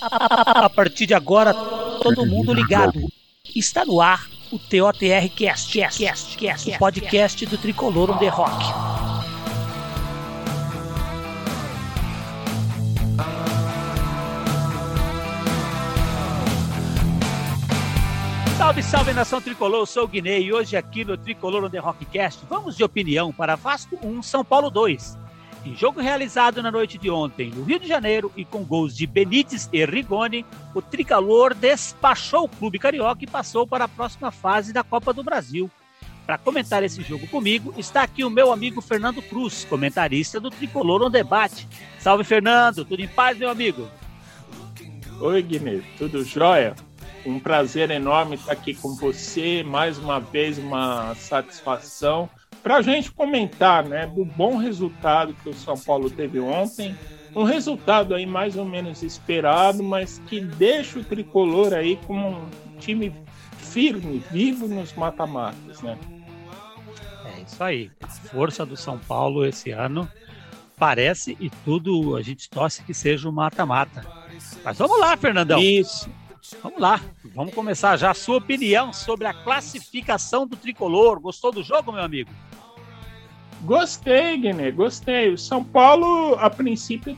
A partir de agora, todo mundo ligado. Está no ar o TOTR Cast, Cast, Cast, Cast, o podcast do Tricolor the Rock. Salve, salve nação tricolor, eu sou o Guinei e hoje aqui no Tricolor on the Rockcast vamos de opinião para Vasco 1, São Paulo 2. Jogo realizado na noite de ontem no Rio de Janeiro e com gols de Benítez e Rigoni, o tricolor despachou o clube carioca e passou para a próxima fase da Copa do Brasil. Para comentar esse jogo comigo está aqui o meu amigo Fernando Cruz, comentarista do Tricolor on Debate. Salve Fernando, tudo em paz, meu amigo? Oi, Guilherme, tudo jóia? Um prazer enorme estar aqui com você, mais uma vez uma satisfação para a gente comentar né, do bom resultado que o São Paulo teve ontem. Um resultado aí mais ou menos esperado, mas que deixa o tricolor aí como um time firme, vivo nos mata-matas, né? É isso aí. A força do São Paulo esse ano parece e tudo a gente torce que seja o um mata-mata. Mas vamos lá, Fernandão. Isso. Vamos lá, vamos começar já a sua opinião sobre a classificação do tricolor. Gostou do jogo, meu amigo? Gostei, Guiné, gostei. O São Paulo, a princípio,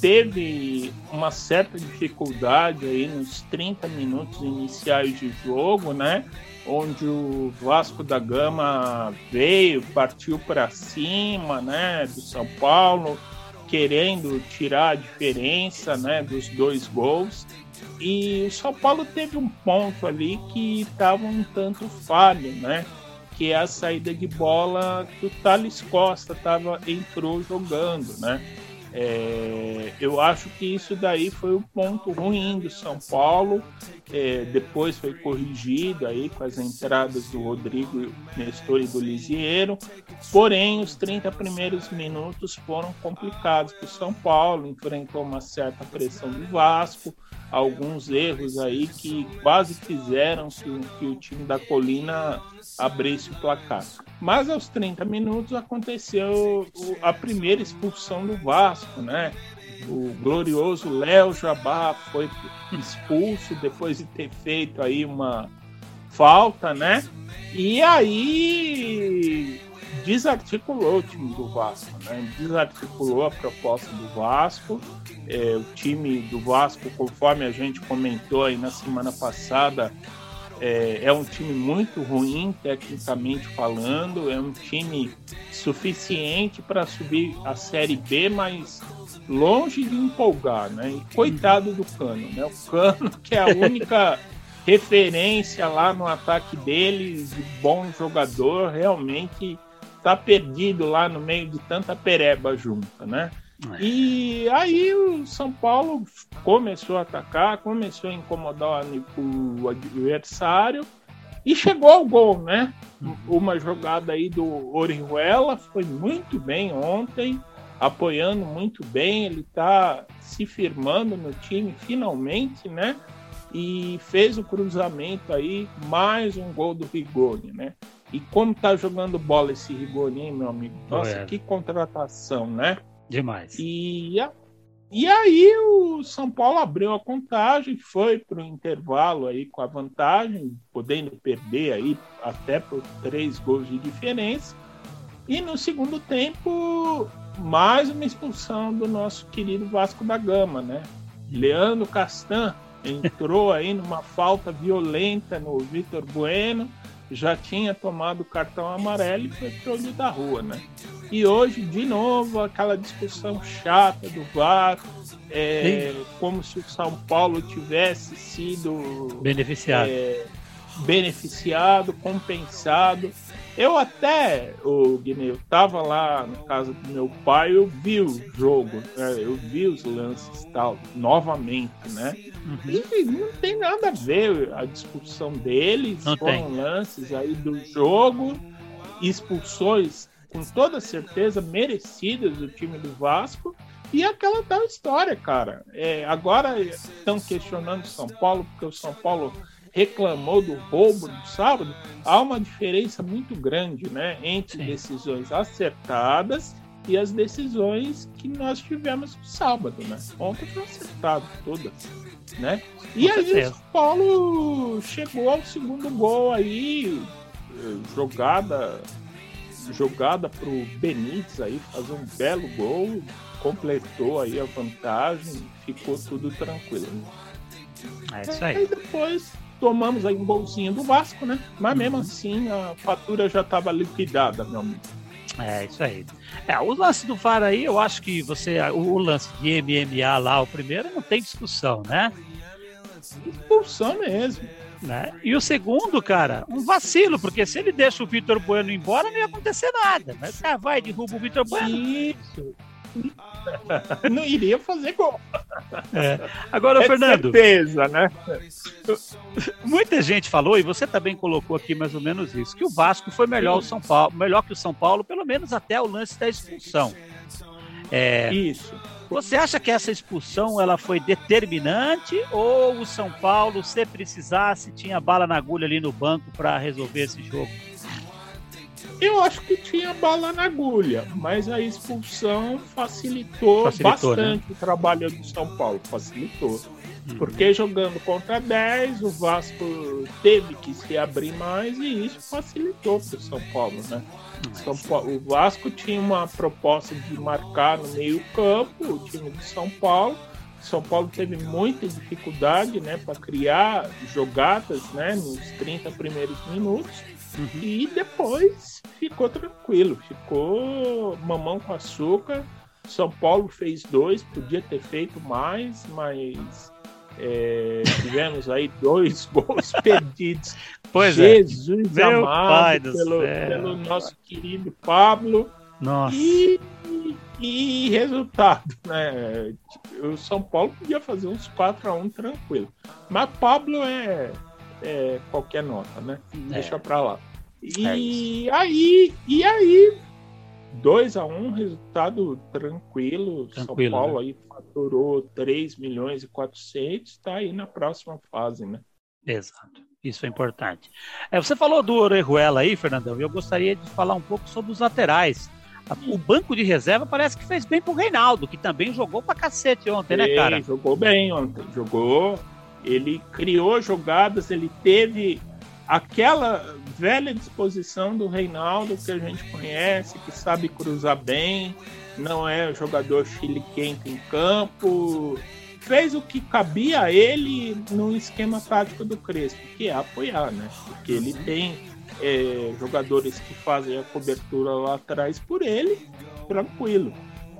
teve uma certa dificuldade aí nos 30 minutos iniciais de jogo, né? Onde o Vasco da Gama veio, partiu para cima, né? Do São Paulo, querendo tirar a diferença, né? Dos dois gols. E o São Paulo teve um ponto ali que estava um tanto falho, né? Que é a saída de bola que o Thales Costa tava, entrou jogando, né? É, eu acho que isso daí foi o ponto ruim do São Paulo. É, depois foi corrigido aí com as entradas do Rodrigo Nestor e do Lisieiro. Porém, os 30 primeiros minutos foram complicados para o São Paulo. Enfrentou uma certa pressão do Vasco alguns erros aí que quase fizeram que, que, o time da Colina abrisse o placar. Mas aos 30 minutos aconteceu a primeira expulsão do Vasco, né? O glorioso Léo Jabá foi expulso depois de ter feito aí uma falta, né? E aí desarticulou o time do Vasco, né? Desarticulou a proposta do Vasco. É, o time do Vasco, conforme a gente comentou aí na semana passada, é, é, um time muito ruim, tecnicamente falando. É um time suficiente para subir a Série B, mas longe de empolgar, né? E coitado do Cano, né? O Cano, que é a única referência lá no ataque dele, de bom jogador, realmente tá perdido lá no meio de tanta pereba junta, né? É. E aí o São Paulo começou a atacar, começou a incomodar o adversário e chegou ao gol, né? Uhum. Uma jogada aí do Orihuela foi muito bem ontem, apoiando muito bem, ele tá se firmando no time finalmente, né? E fez o cruzamento aí, mais um gol do Rigoni, né? E como tá jogando bola esse Rigolinho, meu amigo? Nossa, é. que contratação, né? Demais. E, e aí o São Paulo abriu a contagem, foi para o intervalo aí com a vantagem, podendo perder aí até por três gols de diferença. E no segundo tempo, mais uma expulsão do nosso querido Vasco da Gama, né? Leandro Castan entrou aí numa falta violenta no Vitor Bueno já tinha tomado o cartão amarelo e foi pro olho da rua, né? E hoje, de novo, aquela discussão chata do VAR, é, como se o São Paulo tivesse sido beneficiado. É, beneficiado, compensado. Eu até, o Guiné, eu tava lá na casa do meu pai, eu vi o jogo, né? eu vi os lances tal, novamente, né? Uhum. E não tem nada a ver a discussão deles, não foram tem. lances aí do jogo, expulsões com toda certeza merecidas do time do Vasco. E aquela tal história, cara. É, agora estão questionando o São Paulo, porque o São Paulo reclamou do roubo no sábado, há uma diferença muito grande né, entre Sim. decisões acertadas e as decisões que nós tivemos no sábado, né? Ontem foi acertado todas, né? E aí o São Paulo chegou ao segundo gol aí, jogada jogada pro Benítez aí fazer um belo gol, completou aí a vantagem, ficou tudo tranquilo. É isso aí. E depois tomamos aí um golzinho do Vasco, né? Mas mesmo uhum. assim a fatura já estava liquidada, meu amigo. É, isso aí. É, o lance do VAR aí, eu acho que você. O, o lance de MMA lá, o primeiro, não tem discussão, né? Expulsão mesmo. Né? E o segundo, cara, um vacilo, porque se ele deixa o Vitor Bueno embora, não ia acontecer nada. Mas cara, vai, derruba o Vitor Bueno. Isso. não iria fazer gol. É. Agora, é Fernando. Certeza, né? Muita gente falou, e você também colocou aqui mais ou menos isso, que o Vasco foi melhor, o São Paulo, melhor que o São Paulo, pelo menos até o lance da expulsão. É, isso. Você acha que essa expulsão ela foi determinante ou o São Paulo, se precisasse, tinha bala na agulha ali no banco para resolver esse jogo? Eu acho que tinha bala na agulha, mas a expulsão facilitou, facilitou né? bastante né? o trabalho do São Paulo. Facilitou. Uhum. Porque jogando contra 10, o Vasco teve que se abrir mais e isso facilitou para o São Paulo, né? São Paulo, o Vasco tinha uma proposta de marcar no meio-campo, o time de São Paulo. São Paulo teve muita dificuldade né, para criar jogadas né, nos 30 primeiros minutos. Uhum. E depois ficou tranquilo, ficou mamão com açúcar. São Paulo fez dois, podia ter feito mais, mas é, tivemos aí dois gols perdidos. Pois é. Jesus é. amado pelo, pelo, nosso querido Pablo. Nossa. E, e resultado, né? O São Paulo podia fazer uns 4 a 1 tranquilo. Mas Pablo é, é qualquer nota, né? Deixa é. pra lá. E é aí, e aí, 2 a 1 resultado tranquilo. tranquilo São Paulo né? aí faturou 3 milhões e 400, está aí na próxima fase, né? Exato. Isso é importante. É, você falou do Orejuela aí, Fernandão, e eu gostaria de falar um pouco sobre os laterais. O banco de reserva parece que fez bem pro Reinaldo, que também jogou pra cacete ontem, né, cara? Jogou bem ontem, jogou. Ele criou jogadas, ele teve aquela velha disposição do Reinaldo que a gente conhece, que sabe cruzar bem, não é jogador chile quente em campo, fez o que cabia a ele no esquema tático do Crespo, que é apoiar, né? Porque ele tem é, jogadores que fazem a cobertura lá atrás por ele, tranquilo.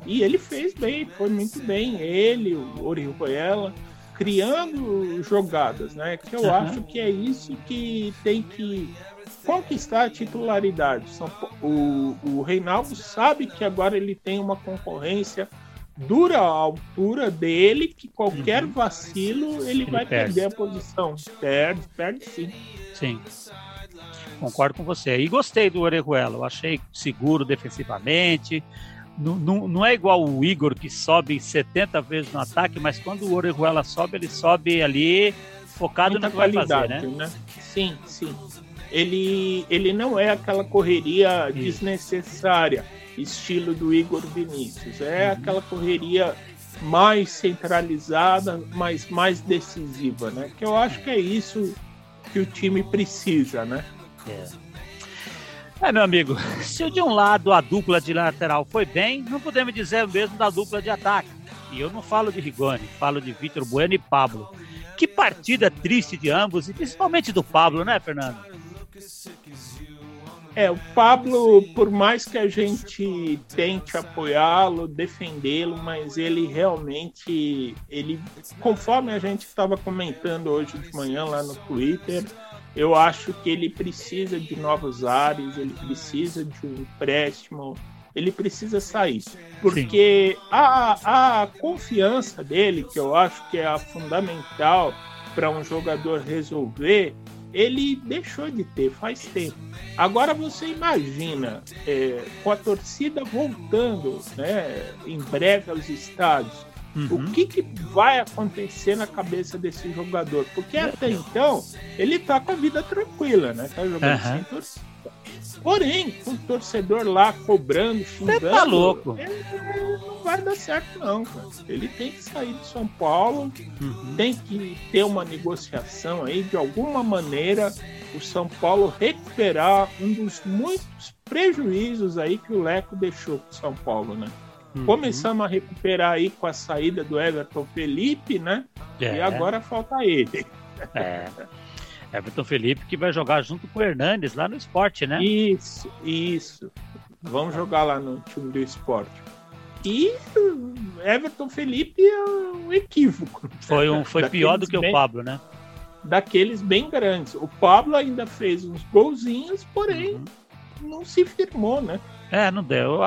E ele fez bem, foi muito bem. Ele, o Orihuela, criando jogadas, né? Que eu uhum. acho que é isso que tem que conquistar a titularidade. O, o Reinaldo sabe que agora ele tem uma concorrência dura a altura dele, que qualquer uhum. vacilo ele, ele vai perde. perder a posição. Perde, perde sim. Sim. Concordo com você. E gostei do Orejuela. Eu achei seguro defensivamente. Não, não, não, é igual o Igor que sobe 70 vezes no ataque, mas quando o Orejuela sobe, ele sobe ali focado Muita no que vai fazer, né? né? Sim, sim. Ele, ele não é aquela correria Isso. desnecessária estilo do Igor Vinícius. É uhum. aquela correria mais centralizada, mas mais decisiva, né? Que eu acho que é isso que o time precisa, né? É. É, meu amigo, se de um lado a dupla de lateral foi bem, não podemos dizer o mesmo da dupla de ataque. E eu não falo de Rigoni, falo de Vitor Bueno e Pablo. Que partida triste de ambos, e principalmente do Pablo, né, Fernando? É, o Pablo, por mais que a gente tente apoiá-lo, defendê-lo, mas ele realmente, ele, conforme a gente estava comentando hoje de manhã lá no Twitter, eu acho que ele precisa de novos ares, ele precisa de um empréstimo, ele precisa sair. Porque a, a confiança dele, que eu acho que é a fundamental para um jogador resolver, ele deixou de ter faz tempo. Agora você imagina é, com a torcida voltando né, em breve aos estádios, uhum. o que, que vai acontecer na cabeça desse jogador? Porque até então ele tá com a vida tranquila, né? Tá jogando uhum. sem torcida. Porém, com o torcedor lá cobrando, xingando. Você tá louco. Ele, não vai dar certo, não, cara. Ele tem que sair de São Paulo, uhum. tem que ter uma negociação aí, de alguma maneira, o São Paulo recuperar um dos muitos prejuízos aí que o Leco deixou pro São Paulo, né? Uhum. Começamos a recuperar aí com a saída do Everton Felipe, né? É. E agora falta ele. É. Everton Felipe que vai jogar junto com o Hernandes lá no esporte, né? Isso, isso. Vamos jogar lá no time do esporte. E Everton Felipe é um equívoco. Foi, um, foi pior do que bem, o Pablo, né? Daqueles bem grandes. O Pablo ainda fez uns golzinhos, porém uhum. Não se firmou, né? É, não deu.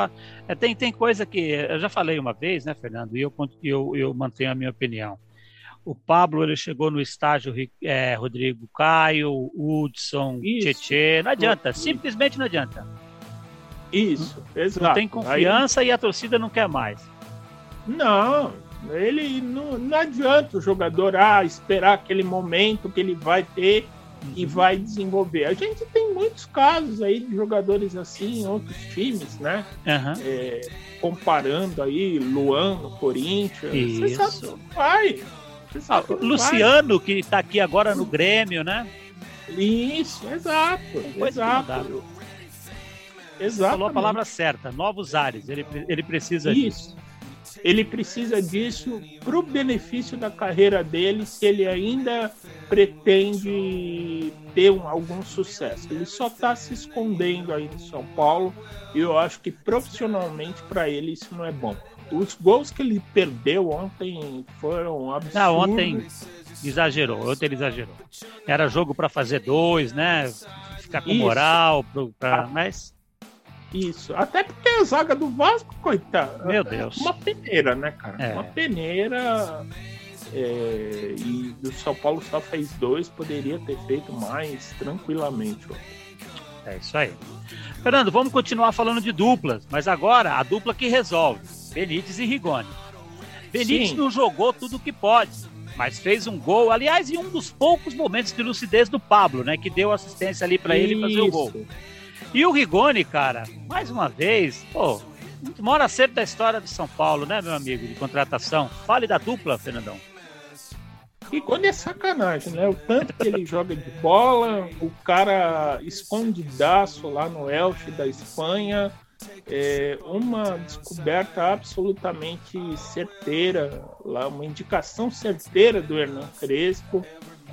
É, tem, tem coisa que eu já falei uma vez, né, Fernando? E eu, eu, eu mantenho a minha opinião. O Pablo ele chegou no estágio é, Rodrigo Caio, Hudson, Tietê. Não adianta, simplesmente não adianta. Isso, exato. Não tem confiança Aí... e a torcida não quer mais. Não, ele não, não adianta o jogador ah, esperar aquele momento que ele vai ter e uhum. vai desenvolver. A gente tem muitos casos aí de jogadores assim em outros times, né? Uhum. É, comparando aí Luan no Corinthians. Isso. Você sabe vai. Ah, Luciano, vai. que está aqui agora no Grêmio, né? Isso, exato. Exato. Exato. Falou a palavra certa, novos ares. Ele, ele precisa Isso. disso. Ele precisa disso para o benefício da carreira dele, se ele ainda pretende ter um, algum sucesso. Ele só está se escondendo aí em São Paulo e eu acho que profissionalmente para ele isso não é bom os gols que ele perdeu ontem foram absurdos. Não, ontem exagerou, ontem ele exagerou. Era jogo para fazer dois, né? Ficar com Isso. moral, pra, ah. mas. Isso, até porque a zaga do Vasco, coitado. Meu Deus. Uma peneira, né, cara? É. Uma peneira. É, e o São Paulo só fez dois, poderia ter feito mais tranquilamente. É isso aí. Fernando, vamos continuar falando de duplas, mas agora a dupla que resolve. Benítez e Rigoni. Benítez Sim. não jogou tudo o que pode, mas fez um gol, aliás, em um dos poucos momentos de lucidez do Pablo, né, que deu assistência ali para ele fazer o gol. E o Rigoni, cara, mais uma vez, pô, mora acerto da história de São Paulo, né, meu amigo, de contratação. Fale da dupla, Fernandão. Rigoni é sacanagem, né? O tanto que ele joga de bola, o cara escondidaço lá no Elche da Espanha, é uma descoberta absolutamente certeira, lá uma indicação certeira do Hernan Crespo.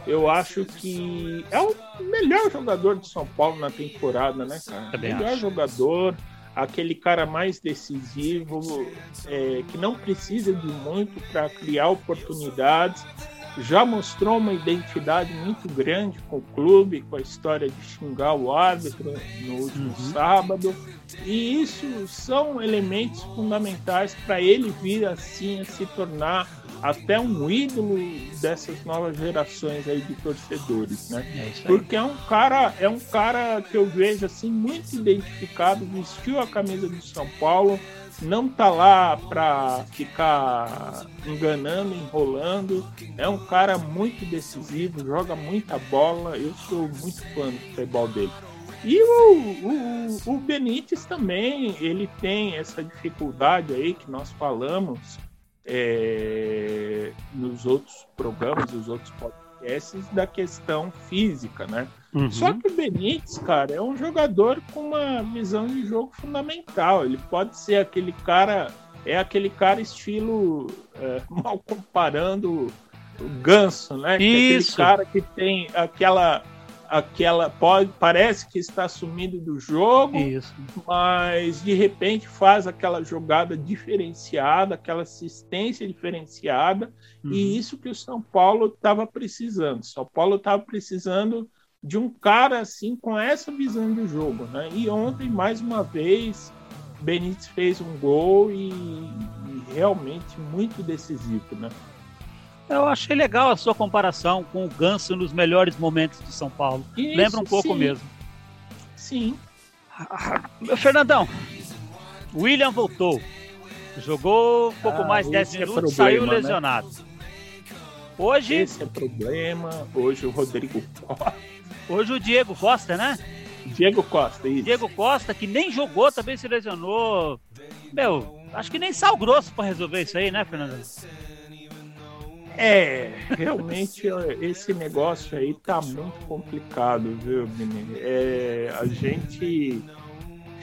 Eu acho que é o melhor jogador de São Paulo na temporada, né, cara? Também melhor acho. jogador, aquele cara mais decisivo, é, que não precisa de muito para criar oportunidades. Já mostrou uma identidade muito grande com o clube, com a história de xingar o árbitro no último uhum. sábado e isso são elementos fundamentais para ele vir assim a se tornar até um ídolo dessas novas gerações aí de torcedores, né? É Porque é um cara, é um cara que eu vejo assim muito identificado, vestiu a camisa do São Paulo, não tá lá para ficar enganando, enrolando. É um cara muito decisivo, joga muita bola. Eu sou muito fã do futebol dele. E o, o, o Benítez também, ele tem essa dificuldade aí que nós falamos é, nos outros programas, nos outros podcasts, da questão física, né? Uhum. Só que o Benítez, cara, é um jogador com uma visão de jogo fundamental. Ele pode ser aquele cara, é aquele cara estilo, é, mal comparando o Ganso, né? Isso. É aquele cara que tem aquela aquela pode parece que está sumindo do jogo, Isso. mas de repente faz aquela jogada diferenciada, aquela assistência diferenciada, uhum. e isso que o São Paulo estava precisando. São Paulo estava precisando de um cara assim com essa visão de jogo, né? E ontem mais uma vez Benítez fez um gol e, e realmente muito decisivo, né? Eu achei legal a sua comparação com o Ganso nos melhores momentos de São Paulo. Isso, Lembra um pouco sim. mesmo. Sim. Fernandão, William voltou. Jogou um pouco ah, mais 10 é minutos, é problema, saiu né? lesionado. Né? Hoje. Esse é problema. Hoje o Rodrigo Costa. Hoje o Diego Costa, né? Diego Costa, isso. Diego Costa, que nem jogou, também se lesionou. Meu, acho que nem sal grosso para resolver isso aí, né, Fernando? É, realmente esse negócio aí tá muito complicado, viu, menino? É, a gente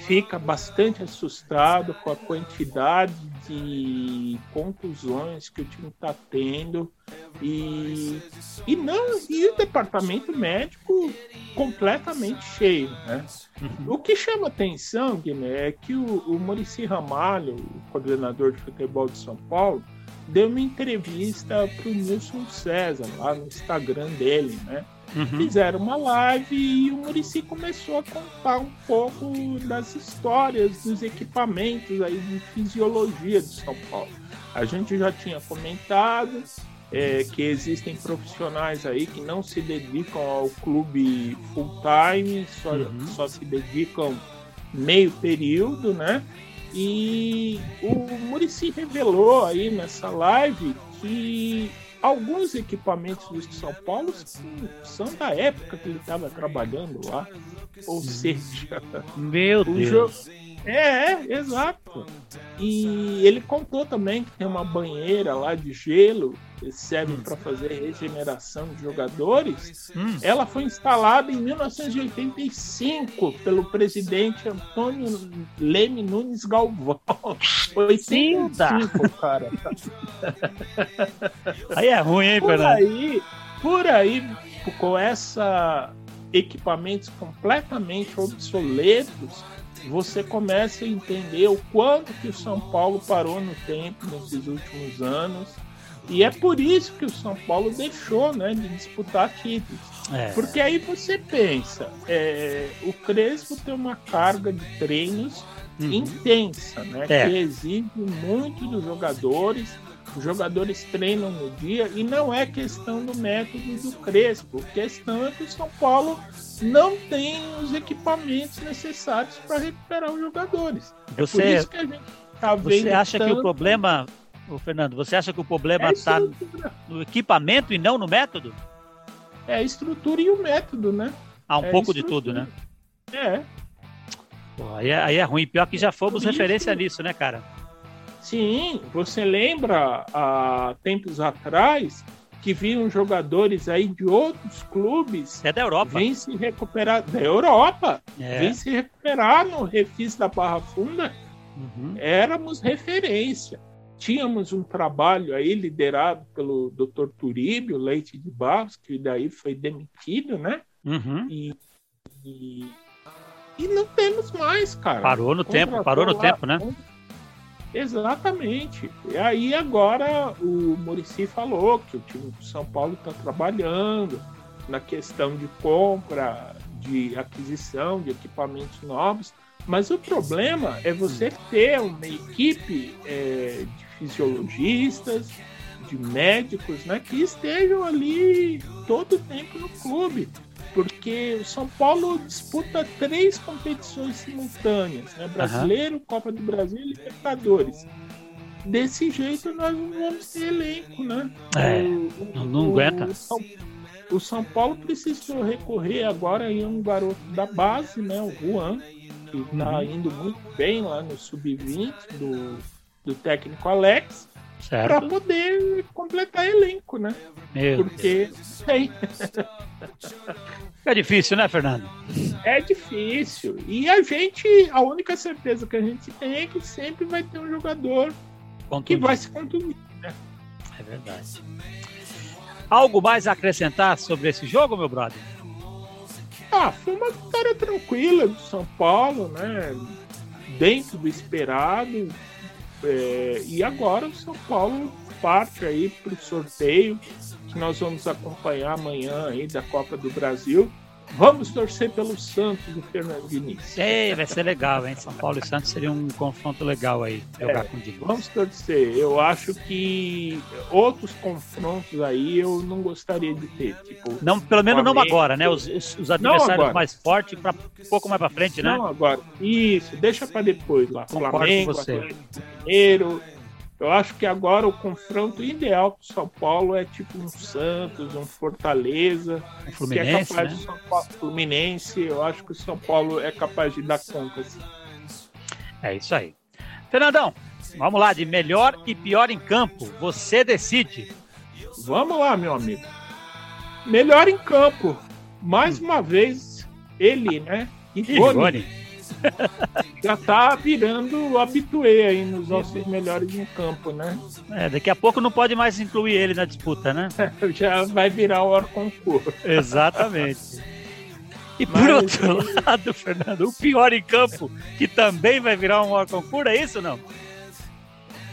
fica bastante assustado com a quantidade de contusões que o time está tendo e, e não e o departamento médico completamente cheio, né? Uhum. O que chama atenção, Guilherme, é que o, o Murici Ramalho, o coordenador de futebol de São Paulo, deu uma entrevista para o Nilson César lá no Instagram dele, né? Uhum. Fizeram uma live e o Murici começou a contar um pouco das histórias dos equipamentos aí de fisiologia de São Paulo. A gente já tinha comentado é, que existem profissionais aí que não se dedicam ao clube full time, só, uhum. só se dedicam meio período, né? E o Murici revelou aí nessa live que alguns equipamentos do São Paulo são da época que ele estava trabalhando lá. Ou seja, meu Deus. Jogo... É, é, exato. E ele contou também que tem uma banheira lá de gelo que serve hum. para fazer regeneração de jogadores. Hum. Ela foi instalada em 1985 pelo presidente Antônio Leme Nunes Galvão. 85, cara. Aí é ruim, hein, por Fernando? Aí, por aí, com essa equipamentos completamente obsoletos você começa a entender o quanto que o São Paulo parou no tempo nesses últimos anos. E é por isso que o São Paulo deixou né, de disputar títulos. É. Porque aí você pensa, é, o Crespo tem uma carga de treinos uhum. intensa, né? É. Que exige muito dos jogadores os jogadores treinam no dia e não é questão do método do Crespo. A questão é que o São Paulo não tem os equipamentos necessários para recuperar os jogadores. Você, é por isso que a gente tá você acha tanto... que o problema, o Fernando, você acha que o problema está é no equipamento e não no método? É a estrutura e o método, né? Ah, um é pouco de tudo, né? É. Pô, aí, é aí é ruim. Pior que já fomos referência nisso, né, cara? Sim, você lembra há tempos atrás que vinham jogadores aí de outros clubes. É da Europa. Vêm se recuperar. Da Europa. É. Vêm se recuperar no Refis da Barra Funda. Uhum. Éramos referência. Tínhamos um trabalho aí liderado pelo Dr. Turíbio Leite de Barros, que daí foi demitido, né? Uhum. E, e, e, não temos mais, cara. Parou no tempo, parou no lá, tempo, né? Exatamente. E aí agora o Murici falou que o time do São Paulo está trabalhando na questão de compra, de aquisição de equipamentos novos. Mas o problema é você ter uma equipe é, de fisiologistas, de médicos, né, que estejam ali todo o tempo no clube porque o São Paulo disputa três competições simultâneas, né? Brasileiro, uhum. Copa do Brasil e Libertadores. Desse jeito nós não vamos ter elenco, né? É, o, não, não o, aguenta. O São, o São, Paulo precisou recorrer agora em um garoto da base, né? O Juan, que está uhum. indo muito bem lá no sub-20 do, do técnico Alex para poder completar elenco, né? Meu Porque tem. É difícil, né, Fernando? É difícil. E a gente, a única certeza que a gente tem é que sempre vai ter um jogador Contundido. que vai se contundir, né? É verdade. Algo mais a acrescentar sobre esse jogo, meu brother? Ah, foi uma vitória tranquila do São Paulo, né? Dentro do esperado. É, e agora o São Paulo parte aí para o sorteio que nós vamos acompanhar amanhã aí da Copa do Brasil. Vamos torcer pelo Santos do Fernando Diniz. É, vai ser legal, hein? São Paulo e Santos seria um confronto legal aí, jogar é, com o Diniz. Vamos torcer. Eu acho que outros confrontos aí eu não gostaria de ter. Tipo, não, pelo menos não agora, né? Os, os, os adversários mais fortes, para um pouco mais para frente, né? Não agora. Isso, deixa para depois lá. Concordo Flamengo, com você. Mineiro. Eu acho que agora o confronto ideal para o São Paulo é tipo um Santos, um Fortaleza, um Fluminense, que é capaz né? Paulo, Fluminense. Eu acho que o São Paulo é capaz de dar conta. Assim. É isso aí. Fernandão, vamos lá, de melhor e pior em campo. Você decide. Vamos lá, meu amigo. Melhor em campo. Mais uma vez, ele, né? Igone. Já tá virando habituê aí nos nossos melhores em campo, né? É, daqui a pouco não pode mais incluir ele na disputa, né? Já vai virar o concurso. Exatamente. E por Mas, outro lado, Fernando, o pior em campo, que também vai virar um maior concurso, é isso ou não?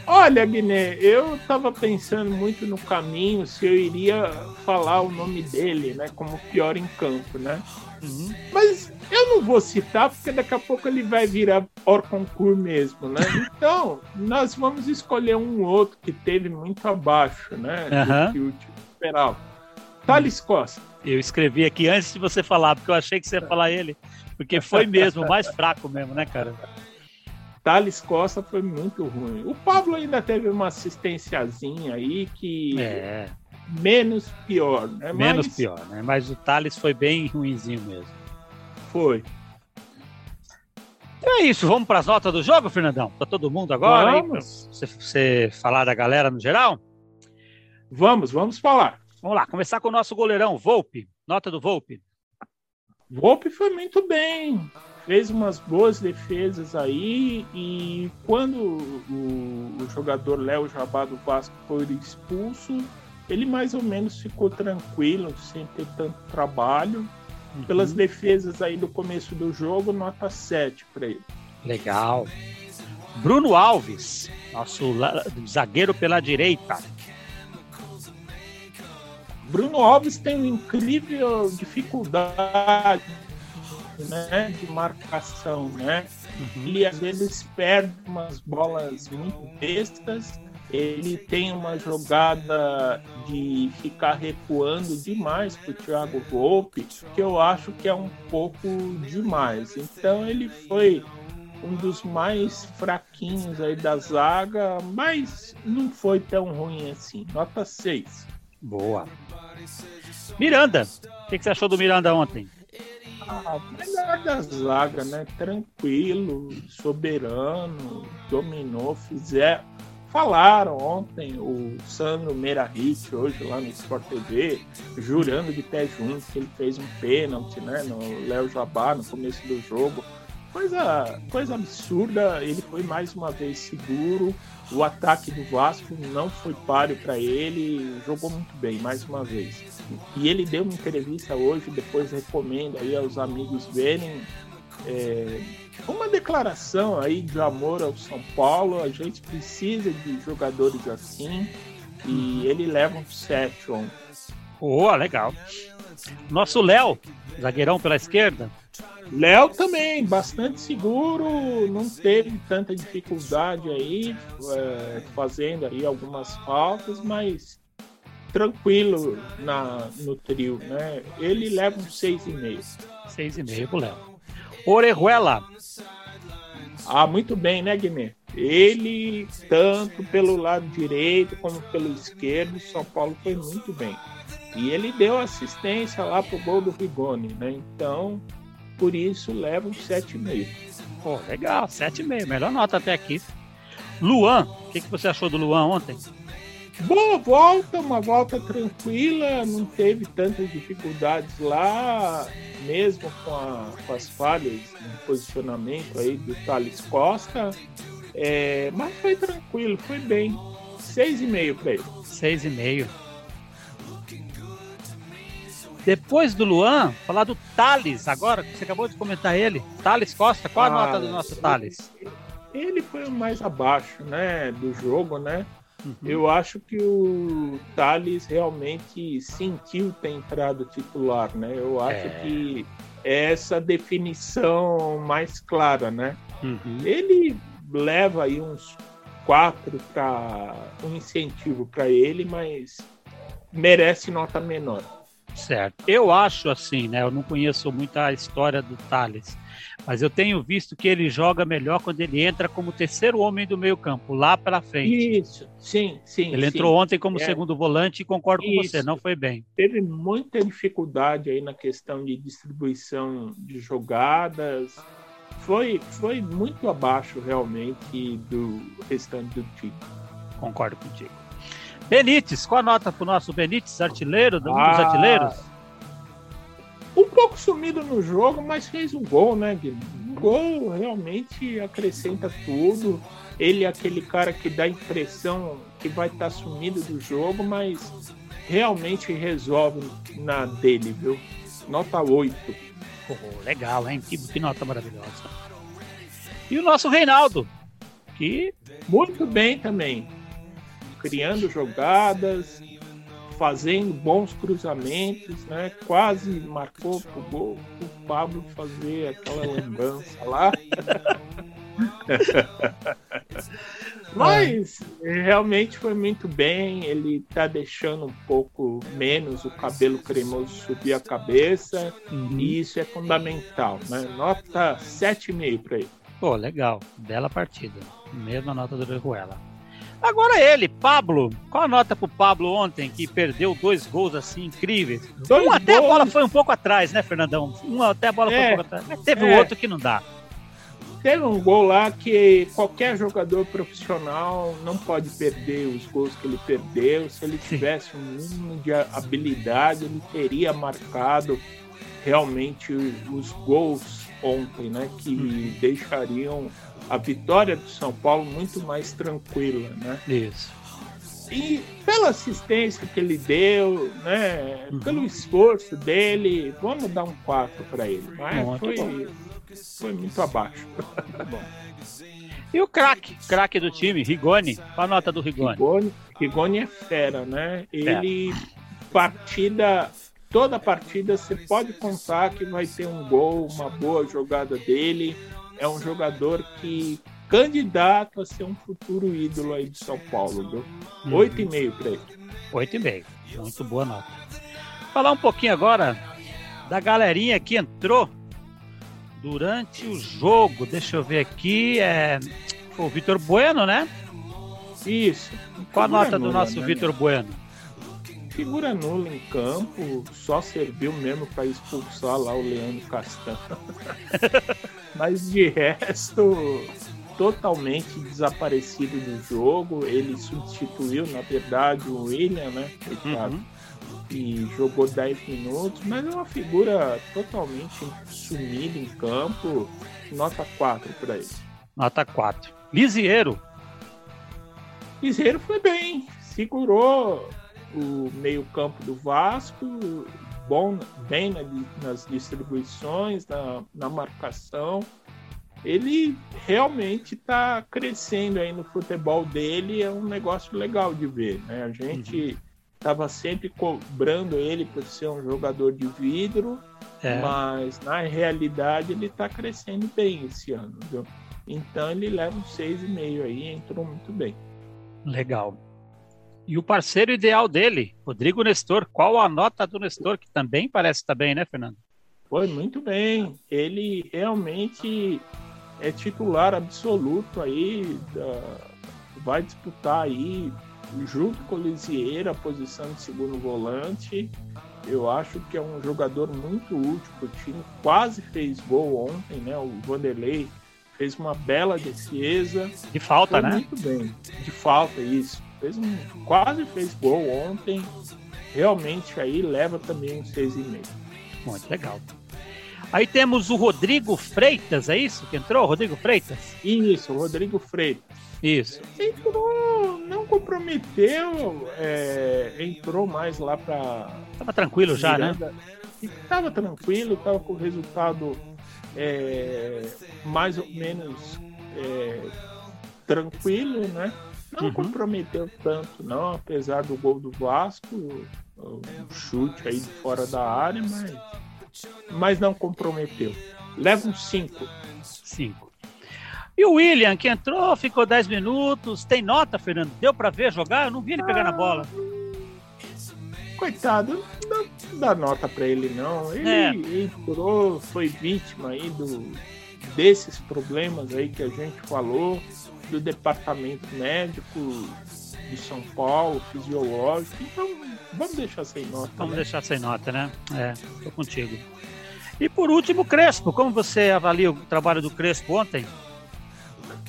Olha, Guiné, eu tava pensando muito no caminho se eu iria falar o nome dele, né, como pior em campo, né? Uhum. Mas eu não vou citar porque daqui a pouco ele vai virar hors concurso mesmo, né? Então, nós vamos escolher um outro que teve muito abaixo, né? Uhum. Do que o tipo esperava. Thales Costa. Eu escrevi aqui antes de você falar, porque eu achei que você ia falar ele. Porque foi mesmo, mais fraco mesmo, né, cara? Thales Costa foi muito ruim. O Pablo ainda teve uma assistênciazinha aí que. É. Menos pior, né? Menos Mas... pior, né? Mas o Thales foi bem ruinzinho mesmo. Foi. Então é isso, vamos para as notas do jogo, Fernandão? Para todo mundo agora? Vamos. Você, você falar da galera no geral? Vamos, vamos falar. Vamos lá, começar com o nosso goleirão, Volpe. Nota do Volpe. Volpe foi muito bem. Fez umas boas defesas aí e quando o, o jogador Léo Jabá do Vasco foi expulso, ele mais ou menos ficou tranquilo, sem ter tanto trabalho. Uhum. Pelas defesas aí do começo do jogo, nota 7 para ele. Legal. Bruno Alves, nosso zagueiro pela direita. Bruno Alves tem uma incrível dificuldade né, de marcação, né? Uhum. Ele às vezes perde umas bolas muito bestas. Ele tem uma jogada de ficar recuando demais para o Thiago Volpe, que eu acho que é um pouco demais. Então ele foi um dos mais fraquinhos aí da zaga, mas não foi tão ruim assim. Nota 6. Boa. Miranda, o que, que, você achou do Miranda ontem? Ah, melhor da zaga, né? Tranquilo, soberano, dominou, fizer. Falaram ontem o Sandro Meirahit, hoje lá no Sport TV, jurando de pé junto que ele fez um pênalti, né? No Léo Jabá, no começo do jogo. Coisa, coisa absurda, ele foi mais uma vez seguro. O ataque do Vasco não foi páreo para ele, jogou muito bem, mais uma vez. E ele deu uma entrevista hoje, depois recomendo aí aos amigos verem. É, uma declaração aí de amor ao São Paulo. A gente precisa de jogadores assim. E ele leva um 7 ontem. Boa, legal. Nosso Léo, zagueirão pela esquerda, Léo também, bastante seguro, não teve tanta dificuldade aí, é, fazendo aí algumas faltas, mas tranquilo na, no trio, né? Ele leva um 6,5. 6,5 pro Léo. Orejuela. Ah, muito bem, né, Guimê? Ele, tanto pelo lado direito como pelo esquerdo, São Paulo foi muito bem. E ele deu assistência lá pro gol do Rigoni, né? Então, por isso leva um 7,5. Pô, legal, 7,5, melhor nota até aqui. Luan, o que, que você achou do Luan ontem? Boa volta, uma volta tranquila, não teve tantas dificuldades lá, mesmo com, a, com as falhas no posicionamento aí do Thales Costa. É, mas foi tranquilo, foi bem. 6,5 para ele. 6,5. Depois do Luan, falar do Thales agora, que você acabou de comentar ele. Thales Costa, qual a ah, nota do nosso Thales? Ele foi o mais abaixo, né, do jogo, né? Uhum. Eu acho que o Thales realmente sentiu ter entrado titular, né? Eu acho é. que é essa definição mais clara, né? Uhum. Ele leva aí uns quatro para um incentivo para ele, mas merece nota menor. Certo. Eu acho assim, né? Eu não conheço muito a história do Thales, mas eu tenho visto que ele joga melhor quando ele entra como terceiro homem do meio-campo, lá para frente. Isso, sim, sim. Ele sim. entrou ontem como É. segundo volante e concordo com Isso. você, não foi bem. Teve muita dificuldade aí na questão de distribuição de jogadas. Foi, foi muito abaixo realmente do restante do time. Concordo contigo. Benítez, qual a nota pro nosso Benítez, artilheiro, um dos Ah, artilheiros? Um pouco sumido no jogo, mas fez um gol, né, Guilherme? Um gol realmente acrescenta tudo. Ele é aquele cara que dá a impressão que vai estar sumido do jogo, mas realmente resolve na dele, viu? Nota 8. Pô, legal, hein? Que, que nota maravilhosa. E o nosso Reinaldo, que Muito bem também. Criando jogadas, fazendo bons cruzamentos, né? Quase marcou pro gol o Pablo fazer aquela lambança lá. Mas realmente foi muito bem. Ele tá deixando um pouco menos o cabelo cremoso subir a cabeça. E isso é fundamental, né? Nota 7,5 para ele. Pô, legal. Bela partida. Mesma nota do Orejuela. Agora ele, Pablo. Qual a nota pro Pablo ontem, que perdeu dois gols assim incríveis? Dois um até a gols. bola foi um pouco atrás, né, Fernandão? Um até a bola foi um É. pouco atrás. Mas teve o É. outro que não dá. Teve um gol lá que qualquer jogador profissional não pode perder os gols que ele perdeu. Se ele tivesse um mínimo de habilidade, ele teria marcado realmente os gols ontem, né? Que deixariam a vitória do São Paulo muito mais tranquila, né? Isso. E pela assistência que ele deu, né? Uhum. Pelo esforço dele, vamos dar um 4 para ele. Mas foi, bom. foi muito abaixo. E o craque, craque do time, Rigoni. Qual a nota do Rigoni? Rigoni, Rigoni é fera, né? Ele, partida, toda partida você pode contar que vai ter um gol, uma boa jogada dele. É um jogador que candidato a ser um futuro ídolo aí de São Paulo, viu? Uhum. Oito e meio para ele. 8,5. Muito boa nota. Falar um pouquinho agora da galerinha que entrou durante o jogo. Deixa eu ver aqui. É... Foi o Vitor Bueno, né? Isso. Qual a nota do nosso né? Vitor Bueno? Figura nula em campo, só serviu mesmo para expulsar lá o Leandro Castan. Mas de resto, totalmente desaparecido do jogo. Ele substituiu, na verdade, o William, né? Coitado. Uhum. E jogou 10 minutos, mas é uma figura totalmente sumida em campo. Nota 4 para ele. Nota 4. Lisieiro. Liseiro foi bem, segurou o meio-campo do Vasco, bom, bem na- nas distribuições, na, na marcação. Ele realmente está crescendo aí no futebol dele, é um negócio legal de ver. Né? A gente estava sempre cobrando ele por ser um jogador de vidro, É, mas na realidade ele está crescendo bem esse ano. Viu? Então ele leva um 6,5 aí, entrou muito bem. legal. E o parceiro ideal dele, Rodrigo Nestor. Qual a nota do Nestor, que também parece estar bem, né, Fernando? Foi muito bem. Ele realmente é titular absoluto aí. da- vai disputar aí junto com o Lisieira a posição de segundo volante. Eu acho que é um jogador muito útil para o time. Quase fez gol ontem, né? O Vanderlei fez uma bela defesa. De falta, Foi né? muito bem. De falta, isso. Fez um, quase fez gol ontem. Realmente aí leva também um 6,5. Muito legal. Aí temos o Rodrigo Freitas, é isso que entrou? Rodrigo Freitas? Isso, Rodrigo Freitas. Isso. Entrou, não comprometeu, é, entrou mais lá para. Tava tranquilo já, né? Estava tranquilo, estava com o resultado é, mais ou menos é, tranquilo, né? Não Uhum. comprometeu tanto, não, apesar do gol do Vasco, o chute aí de fora da área, mas, mas não comprometeu. Leva um 5. Cinco. E o William, que entrou, ficou 10 minutos. Tem nota, Fernando? Deu pra ver jogar? Eu não vi ele pegar na bola. Coitado, não, dar nota para ele, não. Ele é. entrou, foi vítima aí do, desses problemas aí que a gente falou, do departamento médico de São Paulo, fisiológico. Então, vamos deixar sem nota. Vamos né? deixar sem nota, né? É, tô contigo. E por último, Crespo. Como você avalia o trabalho do Crespo ontem?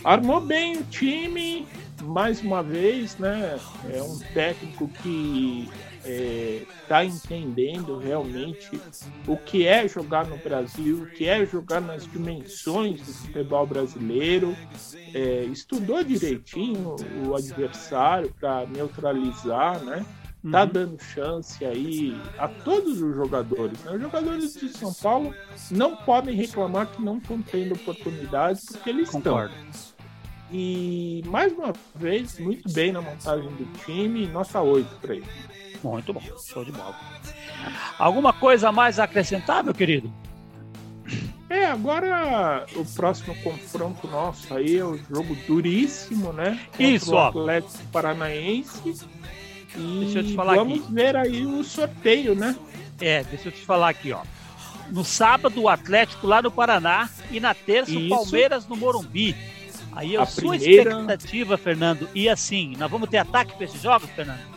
Armou bem o time, mais uma vez, né? É um técnico que está é, tá entendendo realmente o que é jogar no Brasil, o que é jogar nas dimensões do futebol brasileiro, é, estudou direitinho o adversário para neutralizar, né? Tá uhum. dando chance aí a todos os jogadores. Né? Os jogadores de São Paulo não podem reclamar que não estão tendo oportunidade, porque eles Concordo. estão. E mais uma vez, muito bem na montagem do time, nota 8 para ele. Muito bom, show de bola. Alguma coisa mais a acrescentar, meu querido? É, agora o próximo confronto nosso aí é o jogo duríssimo, né? Contra Isso, o Atlético Paranaense. E deixa eu te falar vamos aqui. ver aí o sorteio, né? É, deixa eu te falar aqui, ó. No sábado, o Atlético lá no Paraná e na terça, Isso. o Palmeiras no Morumbi. Aí a, a sua primeira... expectativa, Fernando, e assim, nós vamos ter ataque para esses jogos, Fernando?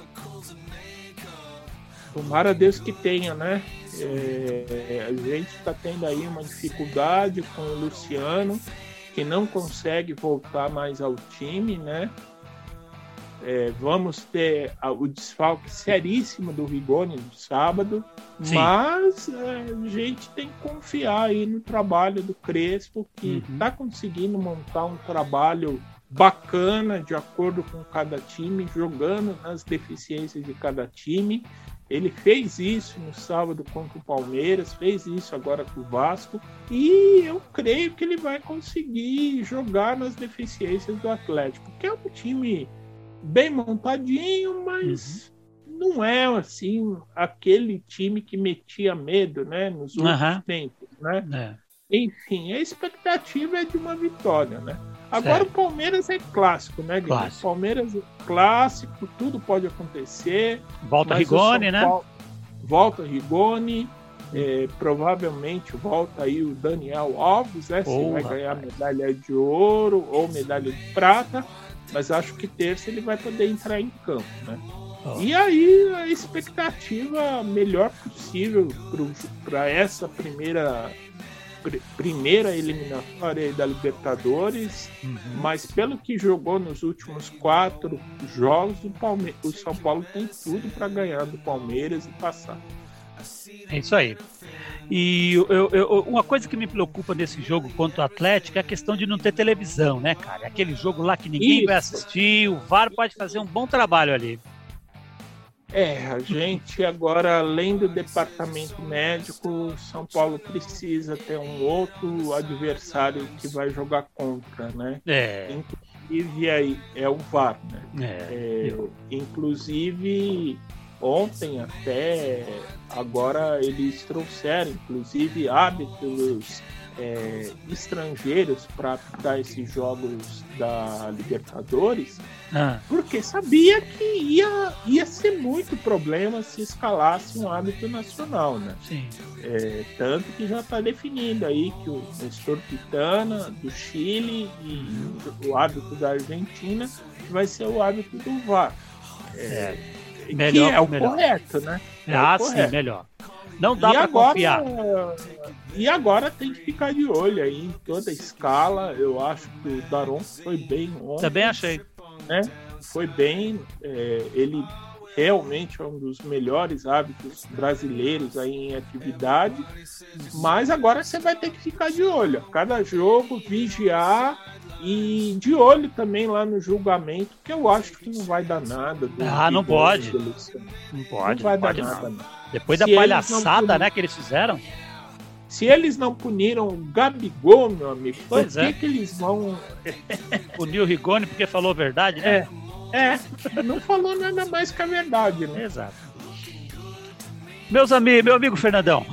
Tomara Deus que tenha, né? É, a gente está tendo aí uma dificuldade com o Luciano, que não consegue voltar mais ao time, né? É, vamos ter o desfalque seríssimo do Rigoni no sábado, Sim. mas é, a gente tem que confiar aí no trabalho do Crespo, que está uhum. conseguindo montar um trabalho bacana de acordo com cada time, jogando nas deficiências de cada time. Ele fez isso no sábado contra o Palmeiras, fez isso agora com o Vasco, e eu creio que ele vai conseguir jogar nas deficiências do Atlético, que é um time bem montadinho, mas uhum. não é assim aquele time que metia medo, né, nos últimos uhum. tempos, né? É. Enfim, a expectativa é de uma vitória, né? Agora certo. o Palmeiras é clássico, né, Guilherme? Clássico. Palmeiras é clássico, tudo pode acontecer. Volta Rigoni, né? Paulo, volta Rigoni, é, provavelmente volta aí o Daniel Alves, né? Se vai rapaz. ganhar medalha de ouro ou medalha de prata, mas acho que terça ele vai poder entrar em campo, né? Oh. E aí a expectativa melhor possível para essa primeira pr primeira eliminatória da Libertadores, uhum. mas pelo que jogou nos últimos quatro jogos, o, Palme o São Paulo tem tudo para ganhar do Palmeiras e passar. É isso aí. E eu, eu, uma coisa que me preocupa nesse jogo contra o Atlético é a questão de não ter televisão, né, cara? É aquele jogo lá que ninguém Isso. vai assistir, o VAR pode fazer um bom trabalho ali. É, a gente agora, além do departamento médico, São Paulo precisa ter um outro adversário que vai jogar contra, né? É. Inclusive aí é o VAR, né? É. é inclusive ontem até agora eles trouxeram, inclusive hábitos é, estrangeiros para apitar esses jogos da Libertadores, ah. porque sabia que ia, ia ser muito problema se escalasse um hábito nacional, né? Sim. É, tanto que já está definido aí que o Nestor Pitana do Chile e o hábito da Argentina vai ser o hábito do VAR. É, é. Melhor, que é o melhor. correto, né? É ah, sim, melhor. Não dá para confiar. E agora tem que ficar de olho aí em toda a escala. Eu acho que o Daron foi bem ontem. Também achei. Né? Foi bem. É, ele realmente é um dos melhores hábitos brasileiros aí em atividade. Mas agora você vai ter que ficar de olho. Cada jogo, vigiar e de olho também lá no julgamento, que eu acho que não vai dar nada. Ah, não pode. Não pode. Não vai não dar pode nada. Não. Depois da palhaçada, né, que eles fizeram. Se eles não puniram o Gabigol, meu amigo, pois por é. que, que eles vão. Punir o Rigoni porque falou a verdade, né? É, é, não falou nada mais que a verdade, né? Exato. Meus amigos, meu amigo Fernandão,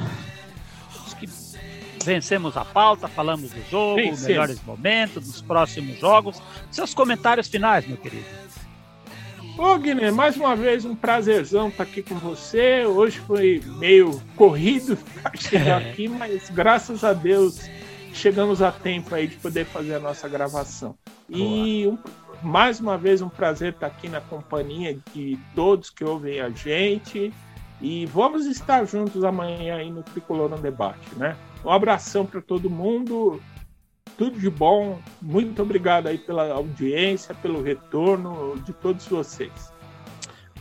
vencemos a pauta, falamos do jogo, Vencemos. melhores momentos, dos próximos jogos. Seus comentários finais, meu querido. Ô Guiné, mais uma vez um prazerzão estar aqui com você. Hoje foi meio corrido para chegar aqui, mas graças a Deus chegamos a tempo aí de poder fazer a nossa gravação. E um, mais uma vez um prazer estar aqui na companhia de todos que ouvem a gente. E vamos estar juntos amanhã aí no Tricolor no Debate, né? Um abração para todo mundo. Tudo de bom. Muito obrigado aí pela audiência, pelo retorno de todos vocês.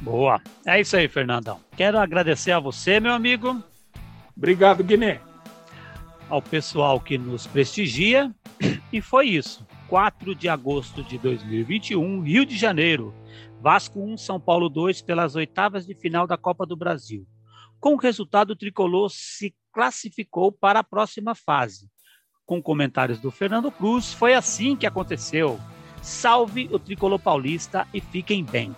Boa. É isso aí, Fernandão. Quero agradecer a você, meu amigo. Obrigado, Guiné. Ao pessoal que nos prestigia. E foi isso. 4 de agosto de 2021, Rio de Janeiro. Vasco 1, São Paulo 2 pelas oitavas de final da Copa do Brasil. Com o resultado, o tricolor se classificou para a próxima fase. Com comentários do Fernando Cruz, foi assim que aconteceu. Salve o tricolor paulista e fiquem bem.